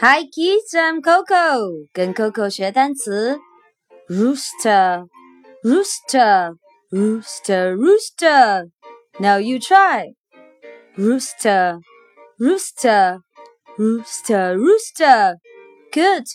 Hi kids, I'm Coco. 跟 Coco 学单词，rooster, rooster, rooster, rooster. Now you try. Rooster, rooster, rooster, rooster. Good.